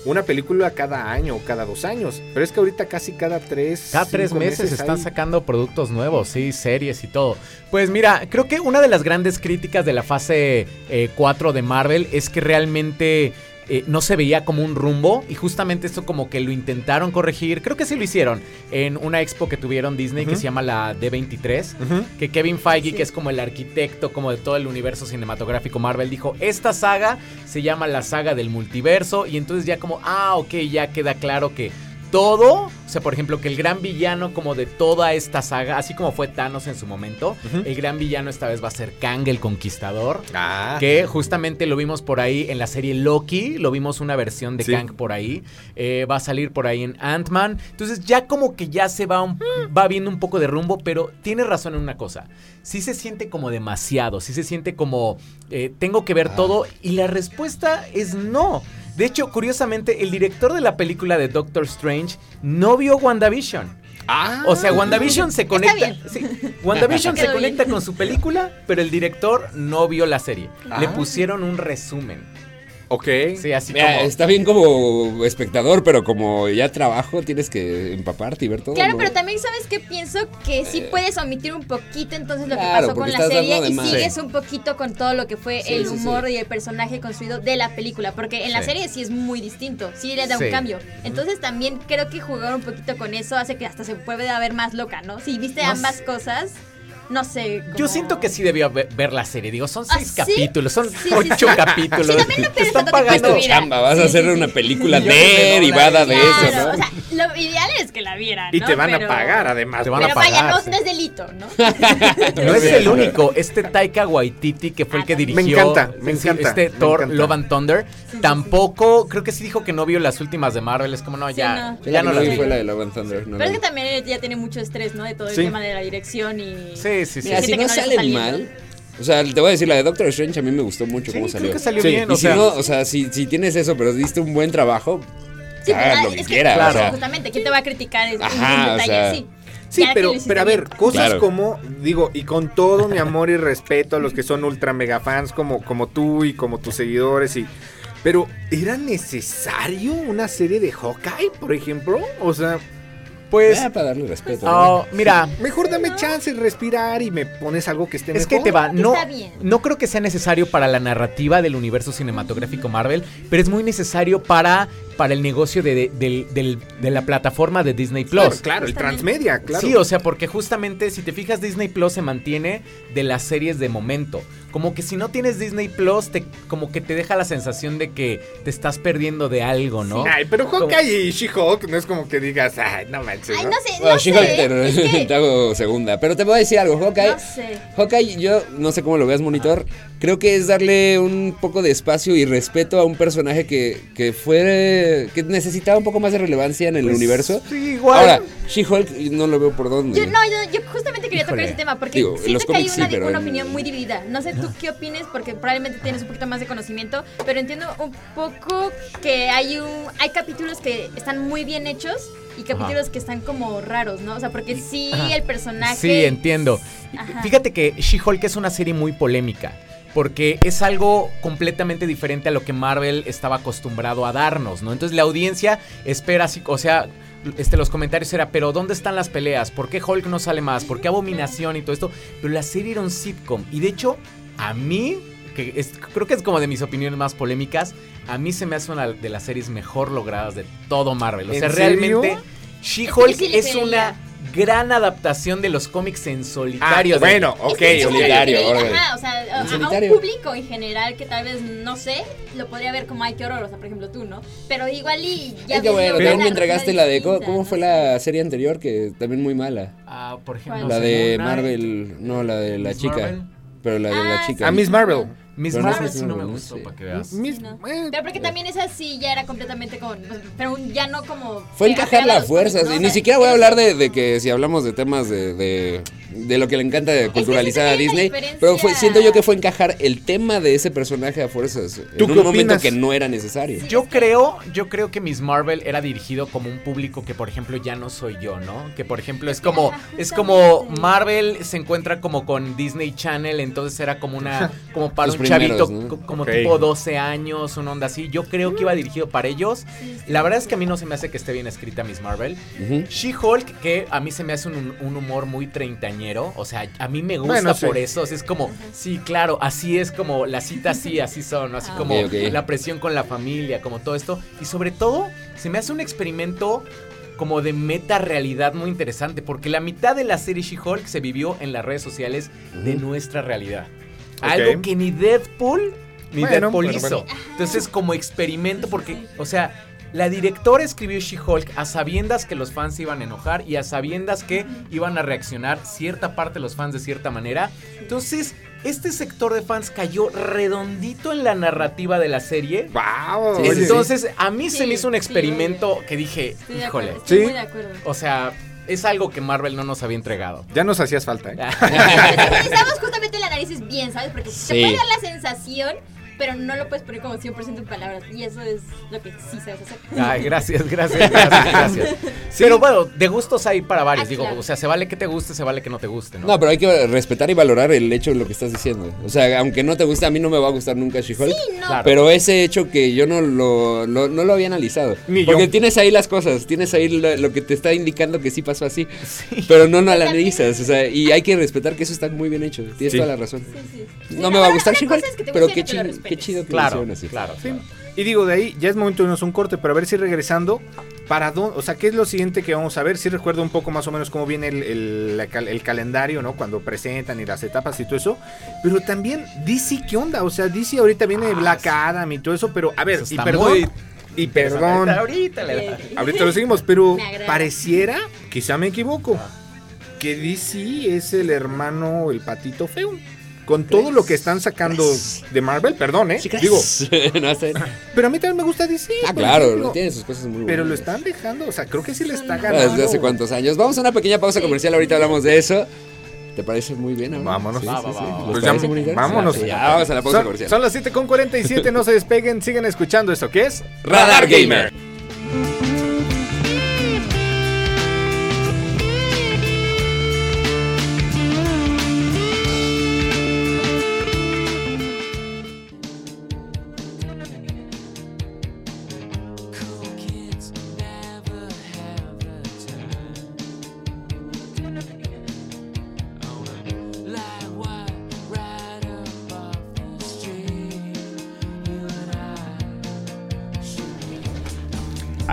una película cada año o cada dos años. Pero es que ahorita casi cada tres. Cada tres meses, están hay- sacando productos nuevos, sí, series y todo. Pues mira, creo que una de las grandes críticas de la fase 4 de Marvel es que realmente eh, no se veía como un rumbo y justamente esto como que lo intentaron corregir. Creo que sí lo hicieron en una expo que tuvieron Disney que se llama la D23. Ujú. Que Kevin Feige, Sí. que es como el arquitecto como de todo el universo cinematográfico Marvel, dijo, esta saga se llama la saga del multiverso y entonces ya como, ah, ok, ya queda claro que todo, o sea, por ejemplo, que el gran villano como de toda esta saga, así como fue Thanos en su momento, el gran villano esta vez va a ser Kang el Conquistador. Ah, Que justamente lo vimos por ahí en la serie Loki, lo vimos una versión de Sí. Kang por ahí, eh, va a salir por ahí en Ant-Man, entonces ya como que ya se va, un- va viendo un poco de rumbo, pero tiene razón en una cosa, sí se siente como demasiado, sí se siente como eh, tengo que ver Ah. todo y la respuesta es no. De hecho, curiosamente, el director de la película de Doctor Strange no vio WandaVision. ah, O sea, WandaVision se conecta. sí, WandaVision se bien. conecta con su película, pero el director no vio la serie. Le pusieron un resumen. Ok. Sí, así Mira, como... está bien como espectador, pero como ya trabajo tienes que empaparte y ver todo. Claro, ¿no? pero también sabes que pienso que sí puedes omitir un poquito entonces lo que pasó con la serie y más. sigues un poquito con todo lo que fue Sí, el humor sí. y el personaje construido de la película, porque en la serie sí es muy distinto, sí le da Sí. un cambio. Entonces también creo que jugar un poquito con eso hace que hasta se puede ver más loca, ¿no? Si viste ambas cosas, no sé. Yo siento que sí debió ve- ver la serie. Digo, son ¿Ah, seis sí? capítulos, son Sí, ocho sí. capítulos. Sí, también no Te están pagando. Chamba, vas a hacer sí, una película de derivada de Claro, eso, ¿no? o sea, lo ideal es que la vieran, Y ¿no? te van Pero- a pagar además. Te van a Pero vaya, pagar, no, no es delito, ¿no? No es el único. Este Taika Waititi, que fue el que Ah, dirigió. Me encanta, me encanta, Este me Thor, encanta. Love and Thunder. sí, tampoco, creo que sí dijo que no vio las últimas de Marvel. Es como, no, Sí, ya, no. Ya la no que las vi vi. fue la de Love and Thunder. no Pero es vi. que también ya tiene mucho estrés, ¿no? De todo el tema de la dirección y... Sí, sí, sí. Mira, si no salen saliendo. mal. O sea, te voy a decir, la de Doctor Strange a mí me gustó mucho Sí, cómo creo salió. que salió Sí, bien. Y O si sea, no, o sea, si, si tienes eso, pero diste un buen trabajo, Sí, hagas lo que que- quieras. claro. O sea, Justamente, ¿quién te va a criticar? Es Ajá, un o detalle, sea, sí. Sí, pero, pero a ver, cosas Claro. como, digo, y con todo mi amor y respeto a los que son ultra mega fans como, como tú y como tus seguidores y... Pero, ¿era necesario una serie de Hawkeye, por ejemplo? O sea, pues, ya para darle respeto. ¿no? oh, mira, mejor dame chance de respirar y me pones algo que esté Es mejor. que te va, no, está bien. no creo que sea necesario para la narrativa del universo cinematográfico Marvel, pero es muy necesario para, para el negocio de, de- de la plataforma de Disney Plus. Claro, claro, el transmedia, claro. Sí, o sea, porque justamente si te fijas, Disney Plus se mantiene de las series de momento. Como que si no tienes Disney Plus, te, como que te deja la sensación de que te estás perdiendo de algo, ¿no? Ay, pero Hawkeye y She-Hulk no es como que digas, ay, no manches, Ay, ¿no? no sé, Bueno, no She-Hulk sé. te, es que- te hago segunda. Pero te voy a decir algo, Hawkeye. No sé. Hawkeye, yo no sé cómo lo veas, monitor. Creo que es darle un poco de espacio y respeto a un personaje que, que fue. que necesitaba un poco más de relevancia en el universo. Pues, Sí, igual. Ahora, She-Hulk no lo veo por dónde. Yo, no, yo, yo justamente quería tocar ese tema porque Digo, en siento los que hay cómics una, sí, una en- opinión muy dividida. No sé tú qué opines porque probablemente tienes un poquito más de conocimiento, pero entiendo un poco que hay un hay capítulos que están muy bien hechos y capítulos que están como raros, ¿no? O sea, porque sí Ajá. el personaje Sí, entiendo. Ajá. Fíjate que She-Hulk es una serie muy polémica. Porque es algo completamente diferente a lo que Marvel estaba acostumbrado a darnos, ¿no? Entonces la audiencia espera así, o sea, este, los comentarios era, pero ¿dónde están las peleas? ¿Por qué Hulk no sale más? ¿Por qué Abominación y todo esto? Pero la serie era un sitcom. Y de hecho, a mí, que es- creo que es como de mis opiniones más polémicas, a mí se me hace una de las series mejor logradas de todo Marvel. O ¿En sea, serio? realmente She-Hulk Sí, es una gran adaptación de los cómics en solitario. Ah, de- bueno, Es ok, solitario. Ajá, o sea, a- a, un público en general que tal vez no sé, lo podría ver como ay qué horror, o sea, por ejemplo tú, ¿no? Pero igual y ya Es que bueno, también me entregaste la de. ¿Cómo, distinta, cómo no fue sé. la serie anterior? Que también muy mala. Ah, por ejemplo, la de Marvel. No, la de la chica. Marvel. Pero la de Ah, la chica. A Miss Marvel. Miss no Marvel es sí no me gustó, sí. para que veas. Miss- ¿no? eh, Pero porque también esa sí ya era completamente con. Pero un- ya no como. Fue encajar las fuerzas. ¿no? Y ni siquiera voy a hablar de, de que si hablamos de temas de, de, de lo que le encanta de culturalizar a Disney. Pero fue, siento yo que fue encajar el tema de ese personaje a fuerzas. ¿Tú En un momento que no era necesario. Yo creo, yo creo que Miss Marvel era dirigido como un público que, por ejemplo, ya no soy yo, ¿no? Que, por ejemplo, es como, Ajá, es como. Marvel se encuentra como con Disney Channel, entonces era como una, como para chavito, como tipo 12 años, una onda así. Yo creo que iba dirigido para ellos. La verdad es que a mí no se me hace que esté bien escrita Miss Marvel. She-Hulk, que a mí se me hace un, un humor muy treintañero. O sea, a mí me gusta Bueno, sí. por eso. o sea, es como, sí, claro, así es como las citas, sí, así son. ¿no? Así Ah. como la presión con la familia, como todo esto. Y sobre todo, se me hace un experimento como de meta realidad muy interesante. Porque la mitad de la serie She-Hulk se vivió en las redes sociales de nuestra realidad. Algo que ni Deadpool ni Bueno, Deadpool bueno, hizo. bueno. Entonces, como experimento, porque, o sea, la directora escribió She-Hulk a sabiendas que los fans se iban a enojar y a sabiendas que iban a reaccionar cierta parte de los fans de cierta manera. Entonces, este sector de fans cayó redondito en la narrativa de la serie. Wow. Sí, sí, sí. Entonces, a mí se me hizo un sí, experimento que dije, Estoy de acuerdo, híjole. estoy Sí. muy de acuerdo. O sea, es algo que Marvel no nos había entregado. Ya nos hacías falta, ¿eh? Necesitamos justamente el análisis bien, ¿sabes? Porque Sí. te puede dar la sensación pero no lo puedes poner como 100% en palabras. Y eso es lo que sí sabes hacer. Ay, gracias, gracias, gracias, gracias. Pero bueno, de gustos hay para varios. Ah, Digo, claro. o sea, se vale que te guste, se vale que no te guste, ¿no? No, pero hay que respetar y valorar el hecho de lo que estás diciendo. O sea, aunque no te guste, a mí no me va a gustar nunca She-Hulk. Sí, no. Claro. Pero ese hecho que yo no lo, lo- no lo había analizado. Ni Porque yo. tienes ahí las cosas, tienes ahí lo, lo que te está indicando que sí pasó así. Pero no, no lo analizas. O sea, y hay que respetar que eso está muy bien hecho. Tienes Sí. toda la razón. Sí, sí. No me va a gustar She-Hulk, pero qué chido, qué chido que Claro, así. claro, Sí. claro. Y digo, de ahí ya es momento de irnos a un corte, pero a ver si regresando, ¿para dónde? O sea, ¿qué es lo siguiente que vamos a ver? Sí recuerdo un poco más o menos cómo viene el, calendario, ¿no? Cuando presentan y las etapas y todo eso. Pero también DC, ¿qué onda? O sea, DC ahorita viene Black Adam y todo eso, pero a ver, Eso y perdón. muy- Y perdón. Ahorita le. Ahorita lo seguimos, pero pareciera, quizá me equivoco, que DC es el hermano, el patito feo. Con todo lo que están sacando de Marvel, perdón, ¿eh? Digo, no sé. pero a mí también me gusta DC. Ah, claro, ejemplo. tiene sus cosas muy buenas. Pero lo están dejando, o sea, creo que sí le está Ah, ganando. Desde hace cuántos años. Vamos a una pequeña pausa comercial, ahorita hablamos de eso. ¿Te parece muy bien? ahora? Vámonos. Sí, Va, sí, va, sí. va, va. ¿Les Pues ya- vámonos. Ya, ya, vamos a la pausa Son, comercial. son las 7.47, no se despeguen, sigan escuchando esto que es Radar Gamer.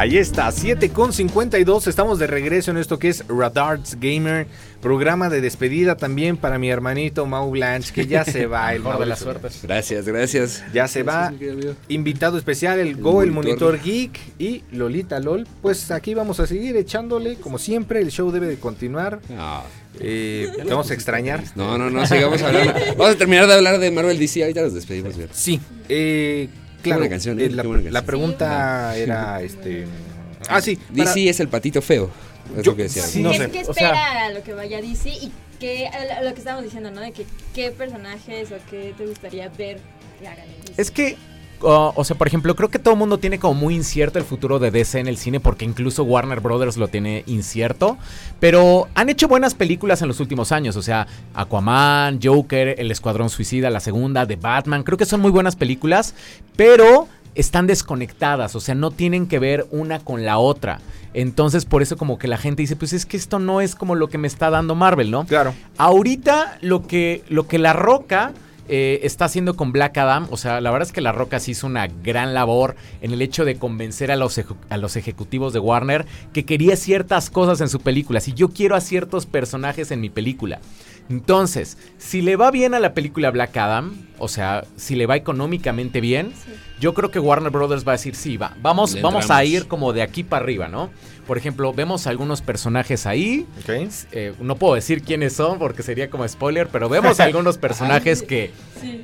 Ahí está, 7.52, estamos de regreso en esto que es Radarts Gamer, programa de despedida también para mi hermanito Mau Blanche, que ya se va, el Mejor de las suertes. Gracias, gracias. Ya se va, Gracias, invitado especial, el Go, el monitor. Monitor Geek y Lolita LOL. Pues aquí vamos a seguir echándole, como siempre, el show debe de continuar. No, Eh, te vamos a extrañar. no, no, no, sigamos hablando. Vamos a terminar de hablar de Marvel DC, ahorita nos despedimos. bien. Sí, eh, claro. buena canción, ¿eh? eh, la, buena la canción. pregunta era este. Ah, sí. para- DC es el patito feo. Es Yo- lo que decía. sí. ¿Qué, No sé, qué o sea- espera a lo que vaya DC y qué, a lo que estábamos diciendo, ¿no? De que qué personajes o qué te gustaría ver que hagan en DC. Es que, uh, o sea, por ejemplo, creo que todo el mundo tiene como muy incierto el futuro de DC en el cine porque incluso Warner Brothers lo tiene incierto. Pero han hecho buenas películas en los últimos años, o sea, Aquaman, Joker, El Escuadrón Suicida, la segunda, de Batman. Creo que son muy buenas películas, pero están desconectadas, o sea, no tienen que ver una con la otra. Entonces, por eso como que la gente dice, pues es que esto no es como lo que me está dando Marvel, ¿no? Claro. Ahorita lo que, lo que La Roca eh, está haciendo con Black Adam, o sea, la verdad es que La Roca sí hizo una gran labor en el hecho de convencer a los, a los ejecutivos de Warner que quería ciertas cosas en su película. Si yo quiero a ciertos personajes en mi película. Entonces, si le va bien a la película Black Adam, o sea, si le va económicamente bien, yo creo que Warner Brothers va a decir, sí, va, vamos, Le vamos a ir como de aquí para arriba, ¿no? Por ejemplo, vemos algunos personajes ahí, eh, no puedo decir quiénes son porque sería como spoiler, pero vemos algunos personajes que,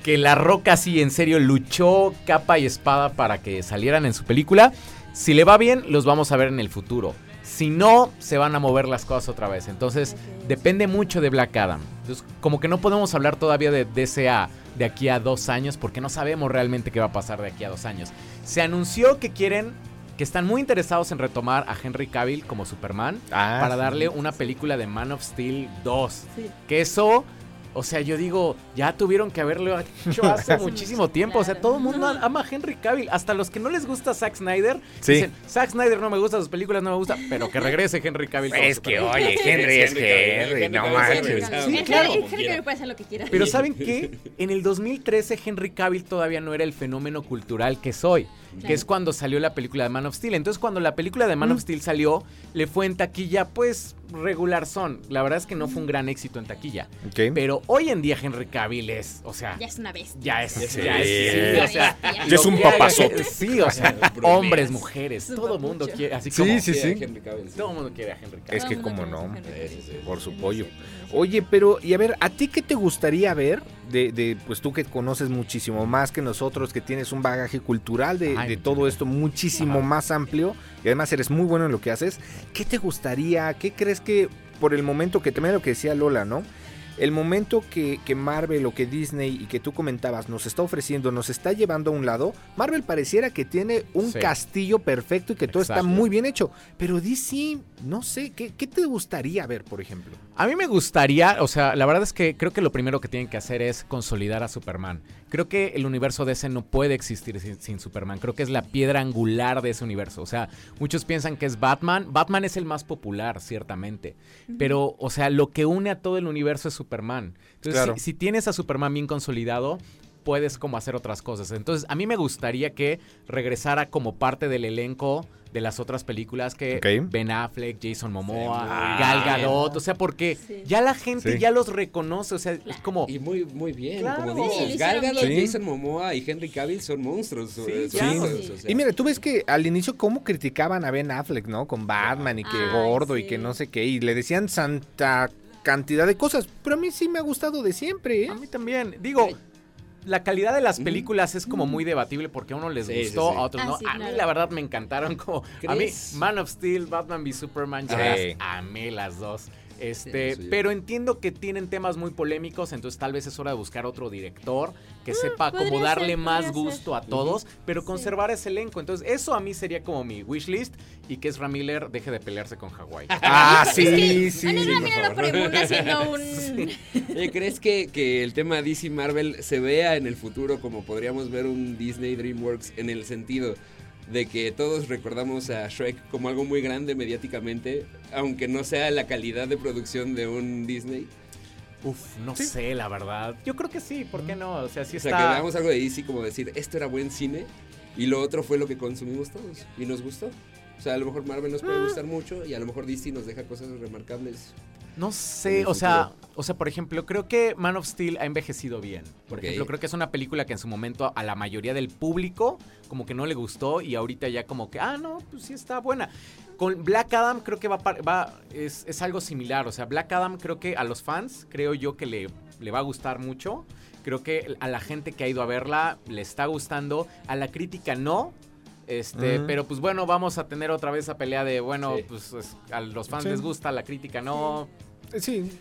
que La Roca sí en serio luchó capa y espada para que salieran en su película. Si le va bien, los vamos a ver en el futuro. Si no, se van a mover las cosas otra vez. Entonces, depende mucho de Black Adam. Entonces, como que no podemos hablar todavía de DCA de aquí a dos años porque no sabemos realmente qué va a pasar de aquí a dos años. Se anunció que quieren, que están muy interesados en retomar a Henry Cavill como Superman Ah, para sí. darle una película de Man of Steel 2. Sí. Que eso, o sea, yo digo, ya tuvieron que haberlo hecho hace muchísimo tiempo. O sea, todo el mundo ama a Henry Cavill. Hasta los que no les gusta Zack Snyder Sí. dicen, Zack Snyder no me gusta, sus películas no me gusta, pero que regrese Henry Cavill. Es que, Superman". oye, Henry es Henry, no manches. Sí, claro. Henry- Cavill puede hacer lo que quiera. Pero ¿saben qué? En el 2013 Henry Cavill todavía no era el fenómeno cultural que soy, que es cuando salió la película de Man of Steel. Entonces cuando la película de Man of Steel salió, le fue en taquilla pues regular son. La verdad es que no fue un gran éxito en taquilla. Pero hoy en día Henry Cavill es, o sea, Ya es una bestia. ya es, Sí. ya es, sí, o sea, Ya es un papazote. Sí, o sea, hombres, mujeres, todo el mundo quiere, así Sí, como sí, sí. Henry Cavill, sí. todo el mundo quiere a Henry Cavill. Es que como mundo no, quiere a Henry Cavill. por su pollo. Oye, pero, y a ver, ¿a ti qué te gustaría ver de, de, pues tú que conoces muchísimo más que nosotros, que tienes un bagaje cultural de, Ay, de muchas todo esto muchísimo Ajá. más amplio y además eres muy bueno en lo que haces? ¿Qué te gustaría? ¿Qué crees que por el momento que también lo que decía Lola, ¿no? El momento que, que Marvel o que Disney y que tú comentabas nos está ofreciendo, nos está llevando a un lado, Marvel pareciera que tiene un Sí. castillo perfecto y que todo está muy bien hecho. Pero DC, no sé, ¿qué, qué te gustaría ver, por ejemplo? A mí me gustaría, o sea, la verdad es que creo que lo primero que tienen que hacer es consolidar a Superman. Creo que el universo DC no puede existir sin, sin Superman. Creo que es la piedra angular de ese universo. O sea, muchos piensan que es Batman. Batman es el más popular, ciertamente. Pero, o sea, lo que une a todo el universo es Superman. Entonces, Claro. si, si tienes a Superman bien consolidado, puedes como hacer otras cosas. Entonces, a mí me gustaría que regresara como parte del elenco de las otras películas que. Ben Affleck, Jason Momoa, muy Gal bien. Gadot, o sea, porque Sí. ya la gente Sí. ya los reconoce, o sea, es como Y muy, muy bien, Claro. como Sí, dices. Gal Gadot. Jason Momoa y Henry Cavill son monstruos. Sí, sí. o sea. Y mira, tú ves que al inicio cómo criticaban a Ben Affleck, ¿no? Con Batman y que gordo y sí. que no sé qué. Y le decían santa cantidad de cosas. Pero a mí sí me ha gustado de siempre, ¿eh? a mí también, digo, la calidad de las películas es como muy debatible porque a uno les Sí, gustó, sí. a otros Ah, no. sí, A mí la verdad me encantaron como a mí. Man of Steel, Batman v Superman, ya Sí. las amé las dos. Este, Sí, sí. pero entiendo que tienen temas muy polémicos, entonces tal vez es hora de buscar otro director que sepa como Ah, darle ser, más gusto a todos, pero Sí. conservar ese elenco. Entonces, eso a mí sería como mi wishlist y que Ezra Miller deje de pelearse con Hawái. Ah, sí, Es sí. Ramírez favor. por inmune haciendo un... Oye, ¿crees que, que el tema DC Marvel se vea en el futuro como podríamos ver un Disney DreamWorks en el sentido de que todos recordamos a Shrek como algo muy grande mediáticamente, aunque no sea la calidad de producción de un Disney? Uf, no sé, la verdad. Yo creo que sí, ¿por qué no? O sea, sí O está... sea, que veamos algo de DC como decir, esto era buen cine y lo otro fue lo que consumimos todos y nos gustó. O sea, a lo mejor Marvel nos Ah. puede gustar mucho y a lo mejor DC nos deja cosas remarcables. No sé, o sea, o sea, por ejemplo, creo que Man of Steel ha envejecido bien. Por ejemplo, creo que es una película que en su momento a la mayoría del público como que no le gustó y ahorita ya como que, ah, no, pues sí está buena. Con Black Adam creo que va, par- va es, es algo similar, o sea, Black Adam creo que a los fans creo yo que le, le va a gustar mucho. Creo que a la gente que ha ido a verla le está gustando, a la crítica no. Este, Ujú. pero pues bueno, vamos a tener otra vez esa pelea de, bueno, Sí. pues es- a los fans Sí. les gusta, a la crítica no. Sí,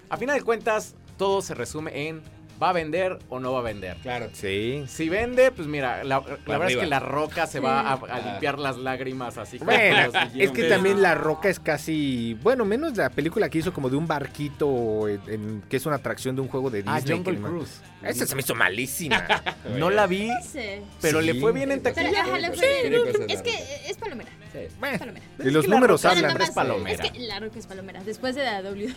A final de cuentas, todo se resume en ¿va a vender o no va a vender? Claro. sí. Si vende, pues mira, la, la verdad es que la roca se va a, a Ah. limpiar las lágrimas así. Bueno, los es que también La Roca es casi, bueno, menos la película que hizo como de un barquito, en- en- que es una atracción de un juego de Disney. Ah, Jungle Cruise. Esa se me hizo malísima. No la vi, Sí. pero Sí. le fue bien en Pero, taquilla. ajá, le Sí, fue tiene bien. cosas Es que es palomera. Sí. Bueno, palomera. y los que la números hablan. es palomera. Es que la roca es palomera. Después de la WWE.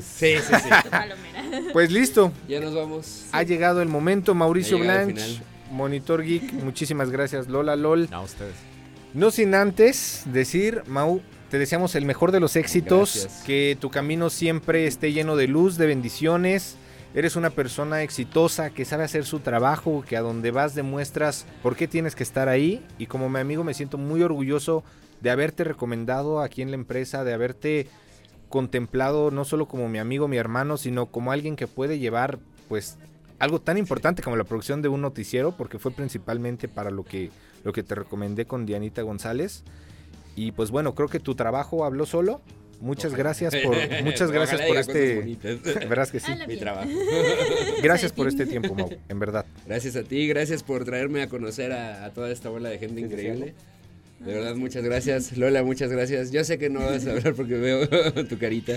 Sí, sí, sí. palomera. Pues listo, ya nos vamos. ha llegado el momento, Mauricio Blanch. Monitor Geek, muchísimas gracias, Lola LOL. No, ustedes. No sin antes decir, Mau, te deseamos el mejor de los éxitos, Gracias. que tu camino siempre esté lleno de luz, de bendiciones. Eres una persona exitosa que sabe hacer su trabajo, que a donde vas demuestras por qué tienes que estar ahí. Y como mi amigo me siento muy orgulloso de haberte recomendado aquí en la empresa, de haberte contemplado no solo como mi amigo, mi hermano, sino como alguien que puede llevar pues algo tan importante como la producción de un noticiero, porque fue principalmente para lo que, lo que te recomendé con Dianita González. Y pues bueno, creo que tu trabajo habló solo. Muchas gracias por, muchas gracias Ojalá por este. Verás que sí. Mi trabajo. Gracias por este tiempo, Mau, en verdad. Gracias a ti, gracias por traerme a conocer a, a toda esta bola de gente increíble. De verdad, muchas gracias. Lola, muchas gracias. Yo sé que no vas a hablar porque veo tu carita.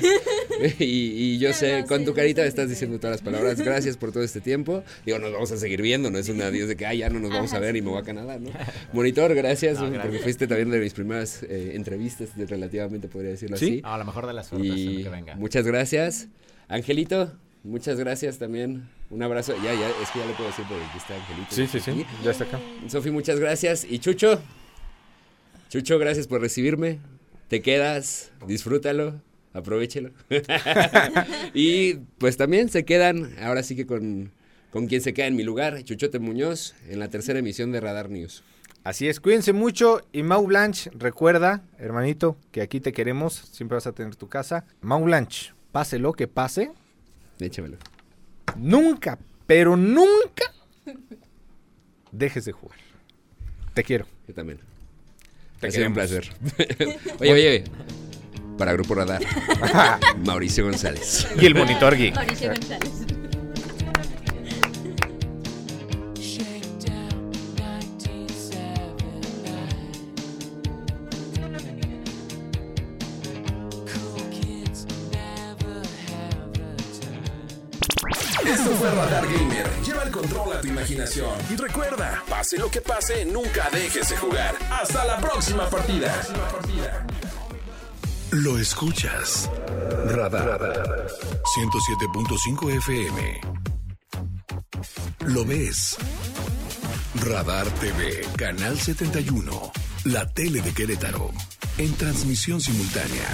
Y, y yo sé, no, con sí, tu sí, carita sí, estás sí. diciendo todas las palabras. Gracias por todo este tiempo. Digo, nos vamos a seguir viendo, no es una Dios de que, ay, ya no nos vamos a ver y sí. me voy a Canadá, ¿no? Monitor, gracias, No, porque fuiste también de mis primeras eh, entrevistas, de relativamente, podría decirlo ¿Sí? así. A lo mejor de las Y lo que venga. muchas gracias. Angelito, muchas gracias también. Un abrazo. Ya, ya, es que ya le puedo decir porque aquí está Angelito. aquí. Ya está acá. Sofi, muchas gracias. Y Chucho, Chucho, gracias por recibirme. Te quedas, disfrútalo, aprovechelo. y pues también se quedan, ahora sí que con, con quien se queda en mi lugar, Chuchote Muñoz, en la tercera emisión de Radar News. Así es, cuídense mucho. Y Mau Blanch, recuerda, hermanito, que aquí te queremos. Siempre vas a tener tu casa. Mau Blanch, pase lo que pase, Échamelo. nunca, pero nunca dejes de jugar. Te quiero. Yo también. Te ha sido un placer. oye, oye, Para Grupo Radar, Mauricio González. Y el monitor geek. Mauricio González. Tu imaginación. Y recuerda, pase lo que pase, nunca dejes de jugar. Hasta la próxima partida. Lo escuchas. Radar. 107.5 FM. Lo ves. Radar TV, Canal 71. La tele de Querétaro. En transmisión simultánea.